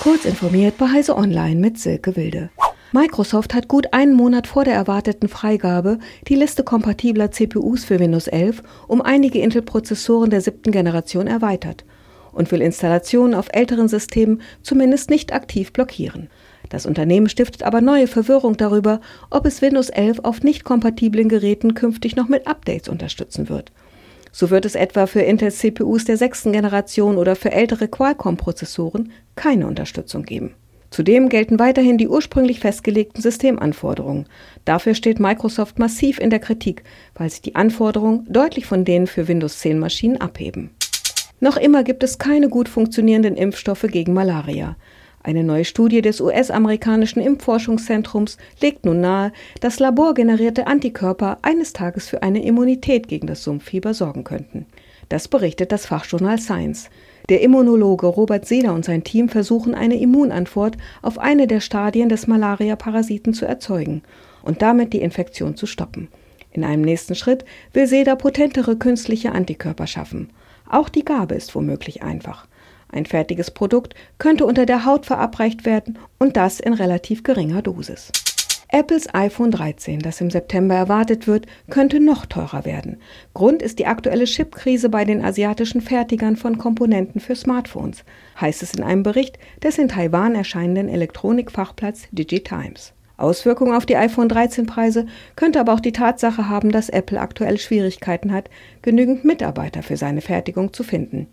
Kurz informiert bei Heise Online mit Silke Wilde. Microsoft hat gut einen Monat vor der erwarteten Freigabe die Liste kompatibler CPUs für Windows 11 um einige Intel-Prozessoren der siebten Generation erweitert und will Installationen auf älteren Systemen zumindest nicht aktiv blockieren. Das Unternehmen stiftet aber neue Verwirrung darüber, ob es Windows 11 auf nicht kompatiblen Geräten künftig noch mit Updates unterstützen wird. So wird es etwa für Intel CPUs der sechsten Generation oder für ältere Qualcomm-Prozessoren keine Unterstützung geben. Zudem gelten weiterhin die ursprünglich festgelegten Systemanforderungen. Dafür steht Microsoft massiv in der Kritik, weil sich die Anforderungen deutlich von denen für Windows 10 Maschinen abheben. Noch immer gibt es keine gut funktionierenden Impfstoffe gegen Malaria. Eine neue Studie des US-amerikanischen Impfforschungszentrums legt nun nahe, dass laborgenerierte Antikörper eines Tages für eine Immunität gegen das Sumpffieber sorgen könnten. Das berichtet das Fachjournal Science. Der Immunologe Robert Seder und sein Team versuchen eine Immunantwort auf eine der Stadien des Malaria-Parasiten zu erzeugen und damit die Infektion zu stoppen. In einem nächsten Schritt will Seder potentere künstliche Antikörper schaffen. Auch die Gabe ist womöglich einfach. Ein fertiges Produkt könnte unter der Haut verabreicht werden und das in relativ geringer Dosis. Apples iPhone 13, das im September erwartet wird, könnte noch teurer werden. Grund ist die aktuelle Chipkrise bei den asiatischen Fertigern von Komponenten für Smartphones, heißt es in einem Bericht des in Taiwan erscheinenden Elektronikfachplatz Digitimes. Auswirkungen auf die iPhone 13 Preise könnte aber auch die Tatsache haben, dass Apple aktuell Schwierigkeiten hat, genügend Mitarbeiter für seine Fertigung zu finden.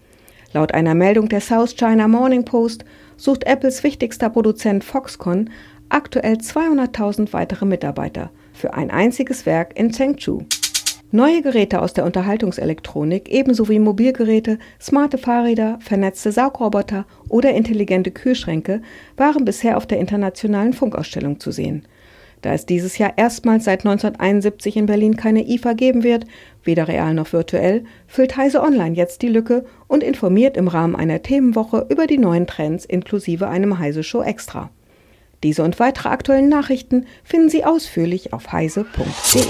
Laut einer Meldung der South China Morning Post sucht Apples wichtigster Produzent Foxconn aktuell 200.000 weitere Mitarbeiter für ein einziges Werk in Chengdu. Neue Geräte aus der Unterhaltungselektronik, ebenso wie Mobilgeräte, smarte Fahrräder, vernetzte Saugroboter oder intelligente Kühlschränke waren bisher auf der internationalen Funkausstellung zu sehen. Da es dieses Jahr erstmals seit 1971 in Berlin keine IFA geben wird, weder real noch virtuell, füllt Heise Online jetzt die Lücke und informiert im Rahmen einer Themenwoche über die neuen Trends inklusive einem Heise Show Extra. Diese und weitere aktuellen Nachrichten finden Sie ausführlich auf heise.de.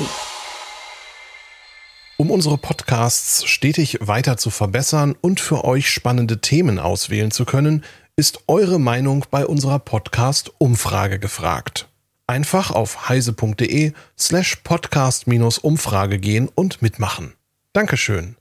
Um unsere Podcasts stetig weiter zu verbessern und für euch spannende Themen auswählen zu können, ist eure Meinung bei unserer Podcast-Umfrage gefragt. Einfach auf heise.de slash podcast-umfrage gehen und mitmachen. Dankeschön.